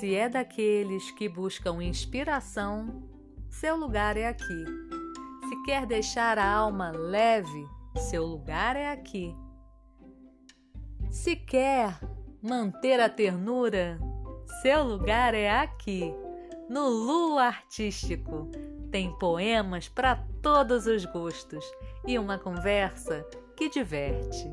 Se é daqueles que buscam inspiração, seu lugar é aqui. Se quer deixar a alma leve, seu lugar é aqui. Se quer manter a ternura, seu lugar é aqui. No Lu Artístico tem poemas para todos os gostos e uma conversa que diverte.